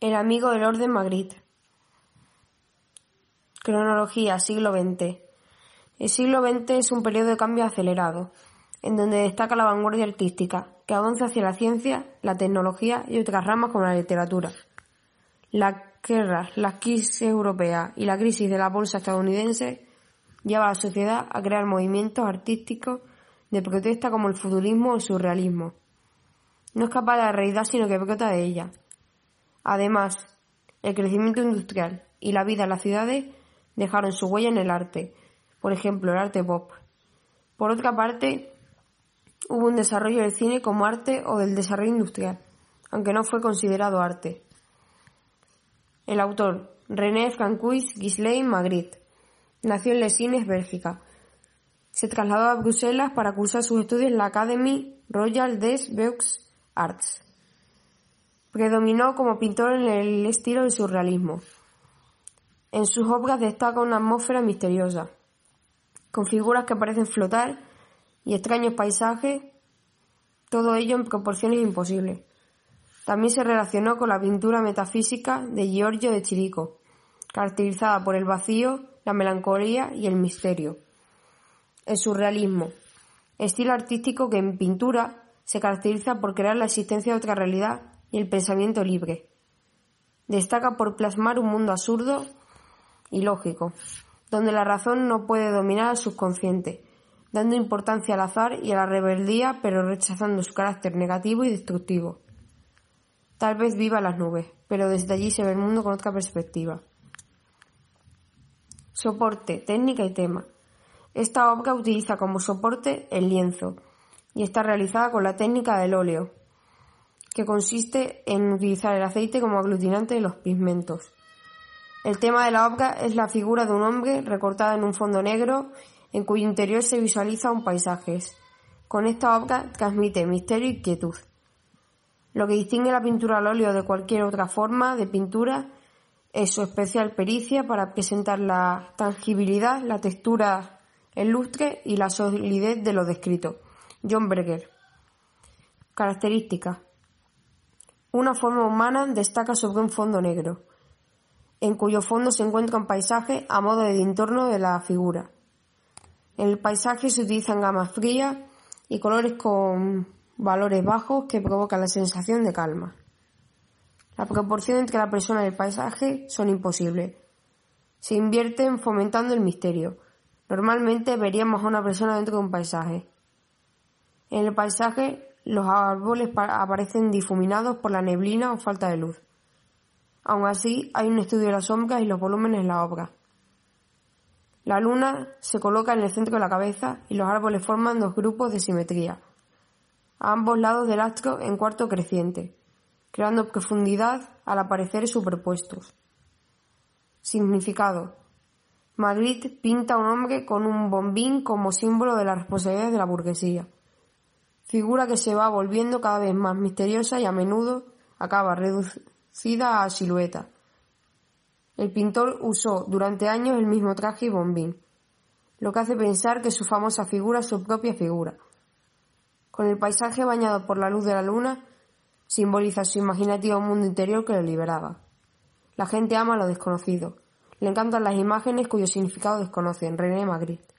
El amigo del orden Magritte. Cronología, siglo XX. El siglo XX es un periodo de cambio acelerado, en donde destaca la vanguardia artística, que avanza hacia la ciencia, la tecnología y otras ramas como la literatura. La guerra, la crisis europea y la crisis de la bolsa estadounidense lleva a la sociedad a crear movimientos artísticos de protesta como el futurismo o el surrealismo. No es capaz de la realidad sino que brota de ella Además, el crecimiento industrial y la vida en las ciudades dejaron su huella en el arte, por ejemplo, el arte pop. Por otra parte, hubo un desarrollo del cine como arte o del desarrollo industrial, aunque no fue considerado arte. El autor, René Francois Ghislain Magritte, nació en Lesines, Bélgica. Se trasladó a Bruselas para cursar sus estudios en la Académie Royale des Beaux Arts. Predominó como pintor en el estilo del surrealismo. En sus obras destaca una atmósfera misteriosa, con figuras que parecen flotar y extraños paisajes, todo ello en proporciones imposibles. También se relacionó con la pintura metafísica de Giorgio de Chirico, caracterizada por el vacío, la melancolía y el misterio. El surrealismo, estilo artístico que en pintura se caracteriza por crear la existencia de otra realidad y el pensamiento libre. Destaca por plasmar un mundo absurdo y lógico, donde la razón no puede dominar al subconsciente, dando importancia al azar y a la rebeldía, pero rechazando su carácter negativo y destructivo. Tal vez viva las nubes, pero desde allí se ve el mundo con otra perspectiva. Soporte, técnica y tema. Esta obra utiliza como soporte el lienzo y está realizada con la técnica del óleo, que consiste en utilizar el aceite como aglutinante de los pigmentos. El tema de la obra es la figura de un hombre recortada en un fondo negro en cuyo interior se visualiza un paisaje. Con esta obra transmite misterio y quietud. Lo que distingue la pintura al óleo de cualquier otra forma de pintura es su especial pericia para presentar la tangibilidad, la textura, el lustre y la solidez de lo descrito. John Berger. Características. Una forma humana destaca sobre un fondo negro, en cuyo fondo se encuentra un paisaje a modo de entorno de la figura. En el paisaje se utilizan gamas frías y colores con valores bajos que provocan la sensación de calma. La proporción entre la persona y el paisaje son imposibles. Se invierten fomentando el misterio. Normalmente veríamos a una persona dentro de un paisaje. En el paisaje los árboles aparecen difuminados por la neblina o falta de luz. Aun así, hay un estudio de las sombras y los volúmenes en la obra. La luna se coloca en el centro de la cabeza y los árboles forman dos grupos de simetría, a ambos lados del astro en cuarto creciente, creando profundidad al aparecer superpuestos. Significado. Magritte pinta a un hombre con un bombín como símbolo de la responsabilidad de la burguesía figura que se va volviendo cada vez más misteriosa y a menudo acaba reducida a silueta. El pintor usó durante años el mismo traje y bombín, lo que hace pensar que su famosa figura es su propia figura. Con el paisaje bañado por la luz de la luna, simboliza su imaginativo mundo interior que lo liberaba. La gente ama lo desconocido. Le encantan las imágenes cuyo significado desconocen. René Magritte.